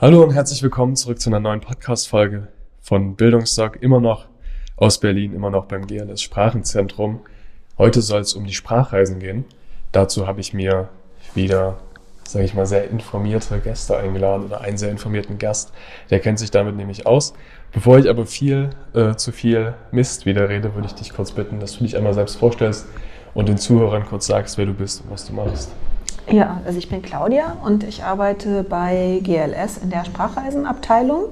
Hallo und herzlich willkommen zurück zu einer neuen Podcast-Folge von Bildungsdoc, immer noch aus Berlin, immer noch beim GLS Sprachenzentrum. Heute soll es um die Sprachreisen gehen. Dazu habe ich mir wieder, sage ich mal, sehr informierte Gäste eingeladen oder einen sehr informierten Gast. Der kennt sich damit nämlich aus. Bevor ich aber viel äh, zu viel Mist wieder rede, würde ich dich kurz bitten, dass du dich einmal selbst vorstellst und den Zuhörern kurz sagst, wer du bist und was du machst. Ja, also ich bin Claudia und ich arbeite bei GLS in der Sprachreisenabteilung.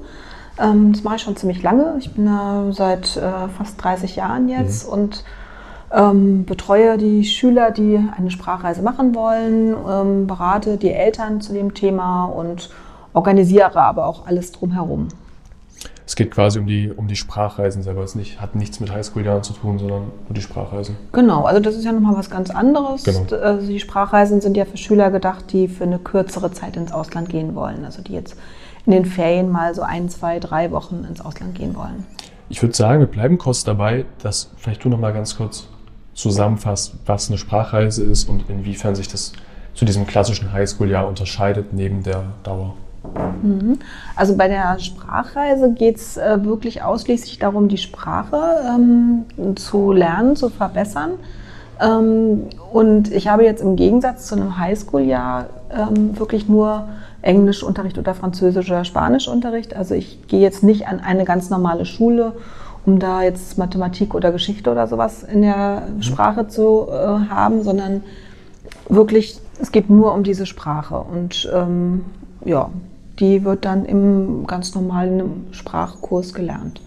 Ähm, das mache ich schon ziemlich lange. Ich bin da seit äh, fast 30 Jahren jetzt mhm. und ähm, betreue die Schüler, die eine Sprachreise machen wollen, ähm, berate die Eltern zu dem Thema und organisiere aber auch alles drumherum es geht quasi um die, um die Sprachreisen selber. Es nicht, hat nichts mit Highschool-Jahren zu tun, sondern um die Sprachreisen. Genau, also das ist ja nochmal was ganz anderes. Genau. Also die Sprachreisen sind ja für Schüler gedacht, die für eine kürzere Zeit ins Ausland gehen wollen. Also die jetzt in den Ferien mal so ein, zwei, drei Wochen ins Ausland gehen wollen. Ich würde sagen, wir bleiben kurz dabei, dass vielleicht du nochmal ganz kurz zusammenfasst, was eine Sprachreise ist und inwiefern sich das zu diesem klassischen Highschool-Jahr unterscheidet neben der Dauer. Mhm. Also bei der Sprachreise geht es äh, wirklich ausschließlich darum, die Sprache ähm, zu lernen, zu verbessern. Ähm, und ich habe jetzt im Gegensatz zu einem Highschool-Jahr ähm, wirklich nur Englischunterricht oder Französisch oder Spanischunterricht. Also ich gehe jetzt nicht an eine ganz normale Schule, um da jetzt Mathematik oder Geschichte oder sowas in der. Sprache zu äh, haben, sondern wirklich, es geht nur um diese Sprache. Und ähm, ja, die wird dann im ganz normalen Sprachkurs gelernt.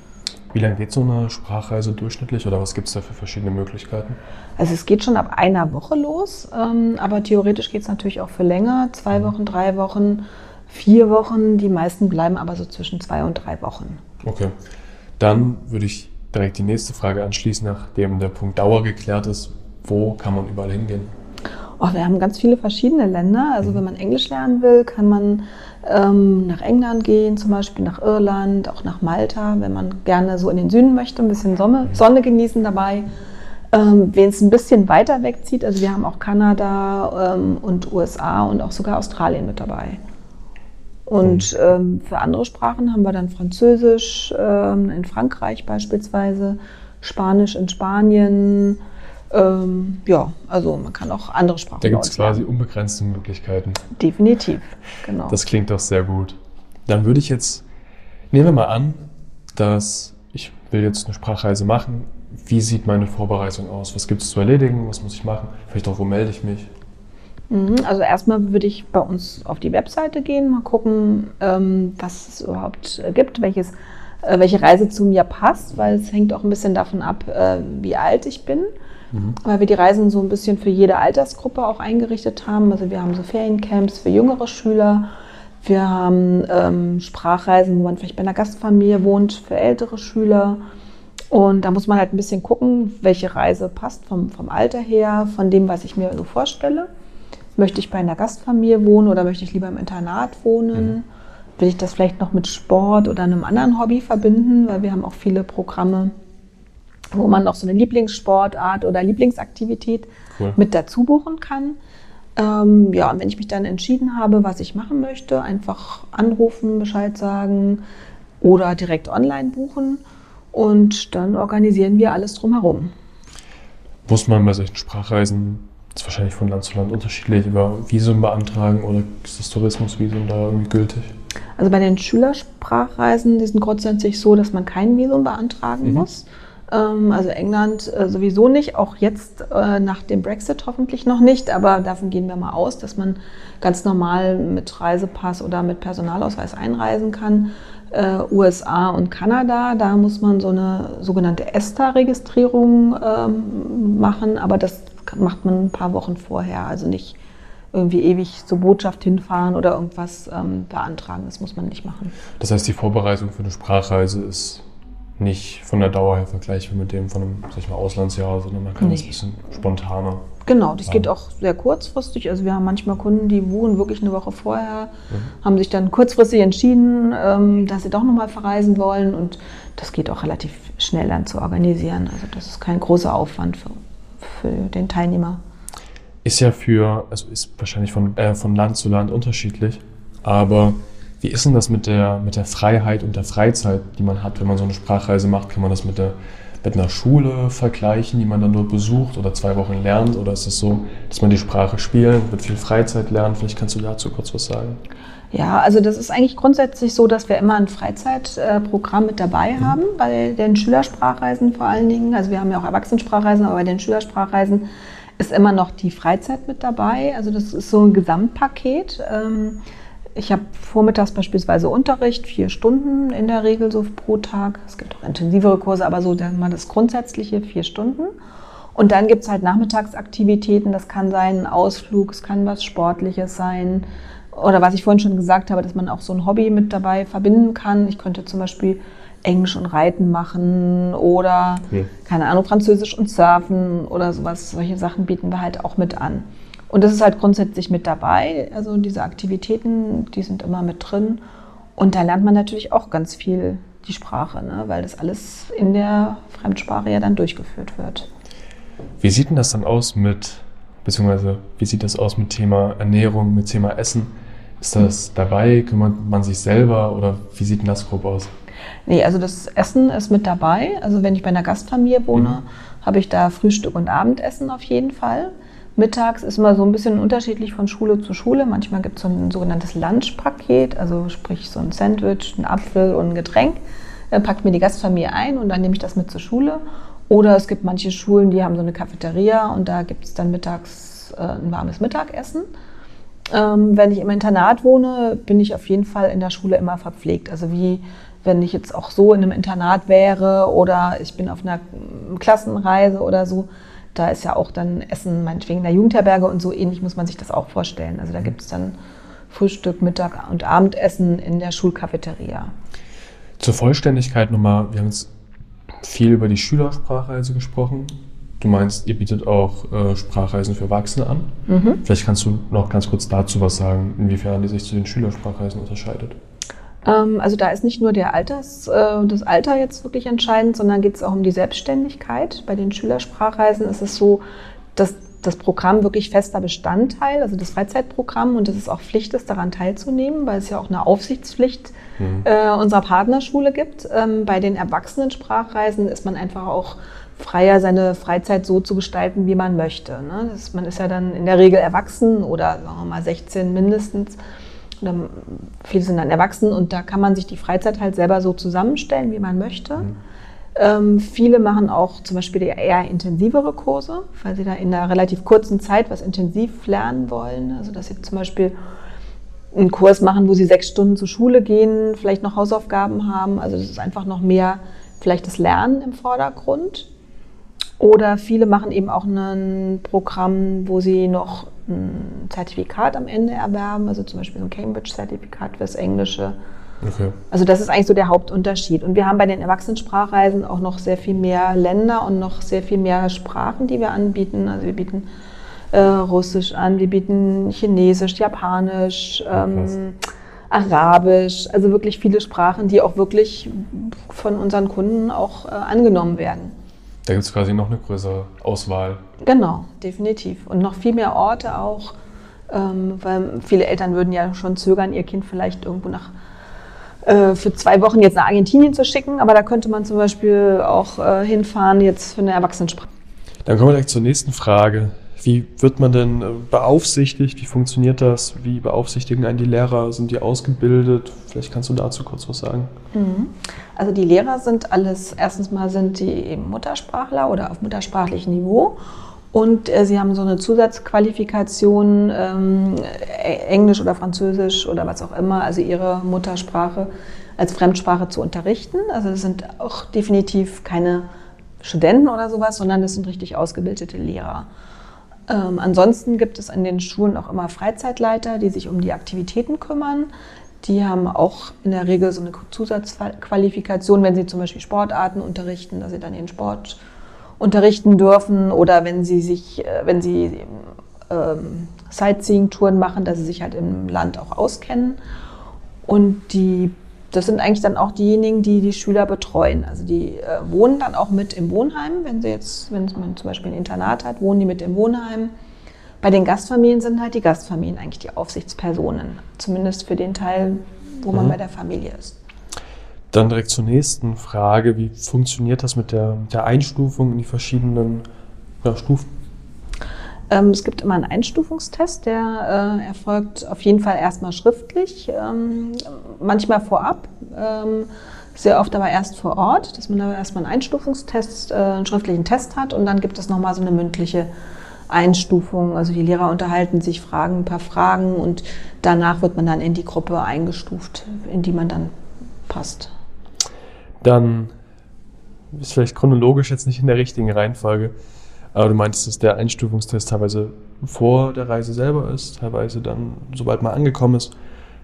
Wie lange geht so eine Sprachreise durchschnittlich oder was gibt es da für verschiedene Möglichkeiten? Also es geht schon ab einer Woche los, ähm, aber theoretisch geht es natürlich auch für länger, zwei mhm. Wochen, drei Wochen, vier Wochen. Die meisten bleiben aber so zwischen zwei und drei Wochen. Okay, dann würde ich direkt die nächste Frage anschließen, nachdem der Punkt Dauer geklärt ist. Wo kann man überall hingehen? Oh, wir haben ganz viele verschiedene Länder. Also wenn man Englisch lernen will, kann man ähm, nach England gehen, zum Beispiel nach Irland, auch nach Malta, wenn man gerne so in den Süden möchte, ein bisschen Sonne. Sonne genießen dabei. Ähm, Wen es ein bisschen weiter wegzieht, also wir haben auch Kanada ähm, und USA und auch sogar Australien mit dabei. Und mhm. ähm, für andere Sprachen haben wir dann Französisch ähm, in Frankreich beispielsweise, Spanisch in Spanien, ähm, ja, also man kann auch andere Sprachen Da gibt es quasi unbegrenzte Möglichkeiten. Definitiv, genau. Das klingt doch sehr gut. Dann würde ich jetzt, nehmen wir mal an, dass ich will jetzt eine Sprachreise machen. Wie sieht meine Vorbereitung aus? Was gibt es zu erledigen? Was muss ich machen? Vielleicht auch, wo melde ich mich? Mhm, also erstmal würde ich bei uns auf die Webseite gehen, mal gucken, ähm, was es überhaupt gibt, welches, äh, welche Reise zu mir passt, weil es hängt auch ein bisschen davon ab, äh, wie alt ich bin mhm. weil wir die Reisen so ein bisschen für jede Altersgruppe auch eingerichtet haben. Also wir haben so Feriencamps für jüngere Schüler. Wir haben ähm, Sprachreisen, wo man vielleicht bei einer Gastfamilie wohnt, für ältere Schüler. Und da muss man halt ein bisschen gucken, welche Reise passt vom, vom Alter her, von dem, was ich mir so vorstelle. Möchte ich bei einer Gastfamilie wohnen oder möchte ich lieber im Internat wohnen? Mhm. Will ich das vielleicht noch mit Sport oder einem anderen Hobby verbinden? Weil wir haben auch viele Programme, wo man noch so eine Lieblingssportart oder Lieblingsaktivität cool. mit dazu buchen kann. Ähm, ja, und wenn ich mich dann entschieden habe, was ich machen möchte, einfach anrufen, Bescheid sagen oder direkt online buchen und dann organisieren wir alles drumherum. Muss man bei solchen Sprachreisen, das ist wahrscheinlich von Land zu Land unterschiedlich, über Visum beantragen oder ist das Tourismusvisum da irgendwie gültig? Also bei den Schülersprachreisen, die sind grundsätzlich so, dass man kein Visum beantragen mhm. muss. Ähm, also England äh, sowieso nicht, auch jetzt äh, nach dem Brexit hoffentlich noch nicht, aber davon gehen wir mal aus, dass man ganz normal mit Reisepass oder mit Personalausweis einreisen kann. Äh, USA und Kanada, da muss man so eine sogenannte ESTA-Registrierung ähm, machen, aber das macht man ein paar Wochen vorher, also nicht irgendwie ewig zur Botschaft hinfahren oder irgendwas ähm, beantragen. Das muss man nicht machen. Das heißt, die Vorbereitung für eine Sprachreise ist nicht von der Dauer her vergleichbar mit dem von einem, sag ich mal, Auslandsjahr, sondern man kann Nee. das ein bisschen spontaner. Genau, das geht auch sehr kurzfristig. Also wir haben manchmal Kunden, die buchen wirklich eine Woche vorher, haben sich dann kurzfristig entschieden, ähm, dass sie doch nochmal verreisen wollen und das geht auch relativ schnell dann zu organisieren. Also das ist kein großer Aufwand für, für den Teilnehmer. Ist ja für, also ist wahrscheinlich von, äh, von Land zu Land unterschiedlich, aber wie ist denn das mit der, mit der Freiheit und der Freizeit, die man hat, wenn man so eine Sprachreise macht? Kann man das mit, der, mit einer Schule vergleichen, die man dann dort besucht oder zwei Wochen lernt? Oder ist es so, dass man die Sprache spielt, mit viel Freizeit lernt? Vielleicht kannst du dazu kurz was sagen. Ja, also das ist eigentlich grundsätzlich so, dass wir immer ein Freizeitprogramm mit dabei haben, bei den Schülersprachreisen vor allen Dingen. Also wir haben ja auch Erwachsenensprachreisen, aber bei den Schülersprachreisen ist immer noch die Freizeit mit dabei. Also das ist so ein Gesamtpaket. Ähm, Ich habe vormittags beispielsweise Unterricht, vier Stunden in der Regel so pro Tag. Es gibt auch intensivere Kurse, aber so mal das Grundsätzliche, vier Stunden. Und dann gibt es halt Nachmittagsaktivitäten. Das kann sein ein Ausflug, es kann was Sportliches sein. Oder was ich vorhin schon gesagt habe, dass man auch so ein Hobby mit dabei verbinden kann. Ich könnte zum Beispiel Englisch und Reiten machen oder, Hm. keine Ahnung, Französisch und Surfen oder sowas. Solche Sachen bieten wir halt auch mit an. Und das ist halt grundsätzlich mit dabei. Also diese Aktivitäten, die sind immer mit drin. Und da lernt man natürlich auch ganz viel die Sprache, ne? weil das alles in der Fremdsprache ja dann durchgeführt wird. Wie sieht denn das dann aus mit, beziehungsweise wie sieht das aus mit Thema Ernährung, mit Thema Essen? Ist das dabei? Kümmert man sich selber oder wie sieht denn das grob aus? Nee, also das Essen ist mit dabei. Also wenn ich bei einer Gastfamilie wohne, habe ich da Frühstück und Abendessen auf jeden Fall. Mittags ist immer so ein bisschen unterschiedlich von Schule zu Schule. Manchmal gibt es so ein sogenanntes Lunchpaket, also sprich so ein Sandwich, ein Apfel und ein Getränk. Dann packt mir die Gastfamilie ein und dann nehme ich das mit zur Schule. Oder es gibt manche Schulen, die haben so eine Cafeteria und da gibt es dann mittags äh, ein warmes Mittagessen. Ähm, wenn ich im Internat wohne, bin ich auf jeden Fall in der Schule immer verpflegt. Also wie wenn ich jetzt auch so in einem Internat wäre oder ich bin auf einer mm, Klassenreise oder so, da ist ja auch dann Essen meinetwegen in der Jugendherberge und so ähnlich muss man sich das auch vorstellen. Also da gibt es dann Frühstück, Mittag und Abendessen in der Schulcafeteria. Zur Vollständigkeit nochmal, wir haben jetzt viel über die Schülersprachreise gesprochen. Du meinst, ihr bietet auch äh, Sprachreisen für Erwachsene an. Mhm. Vielleicht kannst du noch ganz kurz dazu was sagen, inwiefern die sich zu den Schülersprachreisen unterscheidet. Ähm, also da ist nicht nur der Alters, äh, das Alter jetzt wirklich entscheidend, sondern geht es auch um die Selbstständigkeit. Bei den Schülersprachreisen ist es so, dass das Programm wirklich fester Bestandteil, also das Freizeitprogramm, und dass es auch Pflicht ist, daran teilzunehmen, weil es ja auch eine Aufsichtspflicht Mhm. äh, unserer Partnerschule gibt. Ähm, bei den Erwachsenensprachreisen ist man einfach auch freier, seine Freizeit so zu gestalten, wie man möchte. Ne? Das, man ist ja dann in der Regel erwachsen oder sagen wir mal 16 mindestens. Oder viele sind dann erwachsen und da kann man sich die Freizeit halt selber so zusammenstellen, wie man möchte. Ähm, viele machen auch zum Beispiel eher intensivere Kurse, weil sie da in einer relativ kurzen Zeit was intensiv lernen wollen. Also dass sie zum Beispiel einen Kurs machen, wo sie sechs Stunden zur Schule gehen, vielleicht noch Hausaufgaben haben. Also das ist einfach noch mehr vielleicht das Lernen im Vordergrund. Oder viele machen eben auch ein Programm, wo sie noch ein Zertifikat am Ende erwerben, also zum Beispiel ein Cambridge-Zertifikat fürs Englische. Okay. Also das ist eigentlich so der Hauptunterschied. Und wir haben bei den Erwachsenensprachreisen auch noch sehr viel mehr Länder und noch sehr viel mehr Sprachen, die wir anbieten. Also wir bieten äh, Russisch an, wir bieten Chinesisch, Japanisch, ähm, Arabisch, also wirklich viele Sprachen, die auch wirklich von unseren Kunden auch äh, angenommen werden. Da gibt es quasi noch eine größere Auswahl. Genau, definitiv. Und noch viel mehr Orte auch, ähm, weil viele Eltern würden ja schon zögern, ihr Kind vielleicht irgendwo nach äh, für zwei Wochen jetzt nach Argentinien zu schicken, aber da könnte man zum Beispiel auch äh, hinfahren jetzt für eine Erwachsenensprache. Dann kommen wir direkt zur nächsten Frage. Wie wird man denn äh, beaufsichtigt? Wie funktioniert das? Wie beaufsichtigen einen die Lehrer? Sind die ausgebildet? Vielleicht kannst du dazu kurz was sagen. Also die Lehrer sind alles, erstens mal sind die eben Muttersprachler oder auf muttersprachlichem Niveau und äh, sie haben so eine Zusatzqualifikation, ähm, Englisch oder Französisch oder was auch immer, also ihre Muttersprache als Fremdsprache zu unterrichten. Also das sind auch definitiv keine Studenten oder sowas, sondern das sind richtig ausgebildete Lehrer. Ähm, ansonsten gibt es an den Schulen auch immer Freizeitleiter, die sich um die Aktivitäten kümmern. Die haben auch in der Regel so eine Zusatzqualifikation, wenn sie zum Beispiel Sportarten unterrichten, dass sie dann ihren Sport unterrichten dürfen oder wenn sie sich, äh, wenn sie ähm, Sightseeing-Touren machen, dass sie sich halt im Land auch auskennen. Und die, das sind eigentlich dann auch diejenigen, die die Schüler betreuen. Also die äh, wohnen dann auch mit im Wohnheim, wenn sie jetzt, wenn man zum Beispiel ein Internat hat, wohnen die mit im Wohnheim. Bei den Gastfamilien sind halt die Gastfamilien eigentlich die Aufsichtspersonen, zumindest für den Teil, wo man mhm. bei der Familie ist. Dann direkt zur nächsten Frage. Wie funktioniert das mit der, der Einstufung in die verschiedenen ja, Stufen? Ähm, es gibt immer einen Einstufungstest, der äh, erfolgt auf jeden Fall erstmal schriftlich, ähm, manchmal vorab, ähm, sehr oft aber erst vor Ort, dass man da erstmal einen Einstufungstest, äh, einen schriftlichen Test hat und dann gibt es nochmal so eine mündliche Einstufung. Also die Lehrer unterhalten sich, fragen ein paar Fragen und danach wird man dann in die Gruppe eingestuft, in die man dann passt. Dann ist vielleicht chronologisch jetzt nicht in der richtigen Reihenfolge, aber du meintest, dass der Einstufungstest teilweise vor der Reise selber ist, teilweise dann, sobald man angekommen ist.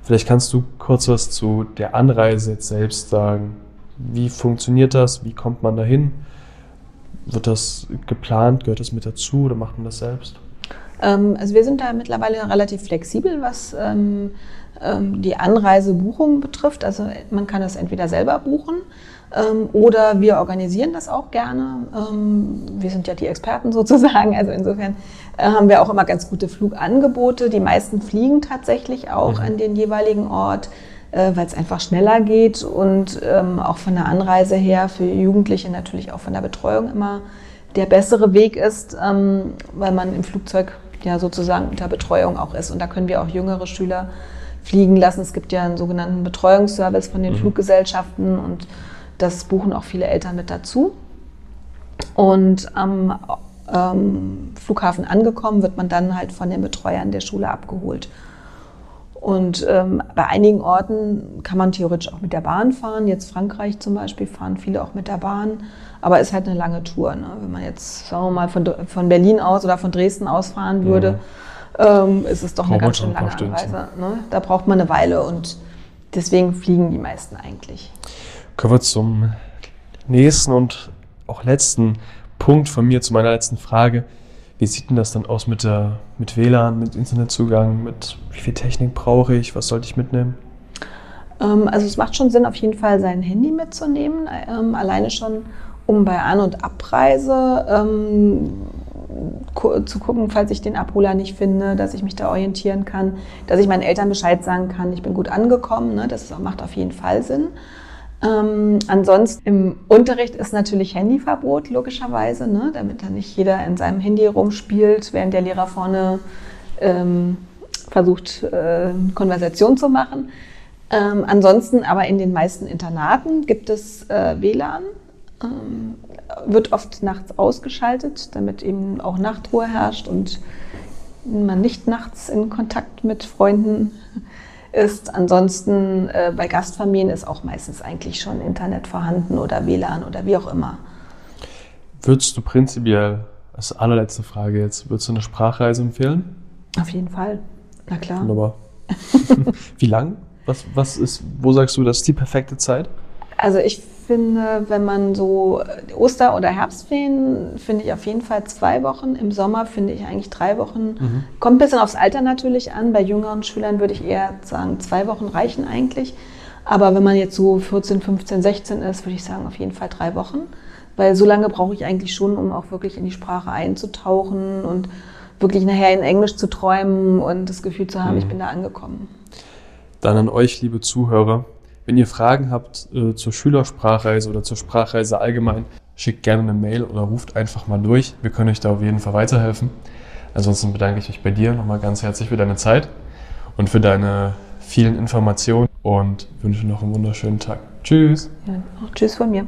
Vielleicht kannst du kurz was zu der Anreise jetzt selbst sagen. Wie funktioniert das? Wie kommt man dahin? Wird das geplant? Gehört das mit dazu oder macht man das selbst? Ähm, also wir sind da mittlerweile relativ flexibel, was ähm, ähm, die Anreisebuchung betrifft. Also man kann das entweder selber buchen ähm, oder wir organisieren das auch gerne. Ähm, wir sind ja die Experten sozusagen. Also insofern äh, haben wir auch immer ganz gute Flugangebote. Die meisten fliegen tatsächlich auch mhm. an den jeweiligen Ort äh, weil es einfach schneller geht und ähm, auch von der Anreise her für Jugendliche natürlich auch von der Betreuung immer der bessere Weg ist, weil man im Flugzeug ja sozusagen unter Betreuung auch ist. Und da können wir auch jüngere Schüler fliegen lassen. Es gibt ja einen sogenannten Betreuungsservice von den mhm. Fluggesellschaften und das buchen auch viele Eltern mit dazu. Und am ähm, Flughafen angekommen wird man dann halt von den Betreuern der Schule abgeholt. Und ähm, bei einigen Orten kann man theoretisch auch mit der Bahn fahren. Jetzt Frankreich zum Beispiel fahren viele auch mit der Bahn. Aber ist halt eine lange Tour. Ne? Wenn man jetzt, sagen wir mal, von, von Berlin aus oder von Dresden aus fahren mhm. würde, ähm, ist es doch eine ganz schön lange Reise. Ne? Da braucht man eine Weile und deswegen fliegen die meisten eigentlich. Kommen wir zum nächsten und auch letzten Punkt von mir, zu meiner letzten Frage. Wie sieht denn das dann aus mit, der, mit WLAN, mit Internetzugang, mit wie viel Technik brauche ich, was sollte ich mitnehmen? Ähm, also es macht schon Sinn, auf jeden Fall sein Handy mitzunehmen, ähm, alleine schon, um bei An- und Abreise ähm, zu gucken, falls ich den Abholer nicht finde, dass ich mich da orientieren kann, dass ich meinen Eltern Bescheid sagen kann, ich bin gut angekommen. Ne? Das macht auf jeden Fall Sinn. Ähm, ansonsten im Unterricht ist natürlich Handyverbot, logischerweise, ne? damit dann nicht jeder in seinem Handy rumspielt, während der Lehrer vorne ähm, versucht, äh, Konversation zu machen. Ähm, ansonsten aber in den meisten Internaten gibt es äh, WLAN, ähm, wird oft nachts ausgeschaltet, damit eben auch Nachtruhe herrscht und man nicht nachts in Kontakt mit Freunden ist. Ansonsten äh, bei Gastfamilien ist auch meistens eigentlich schon Internet vorhanden oder WLAN oder wie auch immer. Würdest du prinzipiell, als allerletzte Frage jetzt, würdest du eine Sprachreise empfehlen? Auf jeden Fall, na klar. Wunderbar. wie lang? Was, was ist, wo sagst du, das ist die perfekte Zeit? Also ich finde, wenn man so Oster- oder Herbstferien, finde ich auf jeden Fall zwei Wochen. Im Sommer finde ich eigentlich drei Wochen. Mhm. Kommt ein bisschen aufs Alter natürlich an. Bei jüngeren Schülern würde ich eher sagen, zwei Wochen reichen eigentlich. Aber wenn man jetzt so 14, 15, 16 ist, würde ich sagen, auf jeden Fall drei Wochen. Weil so lange brauche ich eigentlich schon, um auch wirklich in die Sprache einzutauchen und wirklich nachher in Englisch zu träumen und das Gefühl zu haben, mhm. ich bin da angekommen. Dann an euch, liebe Zuhörer, wenn ihr Fragen habt äh, zur Schülersprachreise oder zur Sprachreise allgemein, schickt gerne eine Mail oder ruft einfach mal durch. Wir können euch da auf jeden Fall weiterhelfen. Ansonsten bedanke ich mich bei dir nochmal ganz herzlich für deine Zeit und für deine vielen Informationen und wünsche noch einen wunderschönen Tag. Tschüss. Ja, auch tschüss von mir.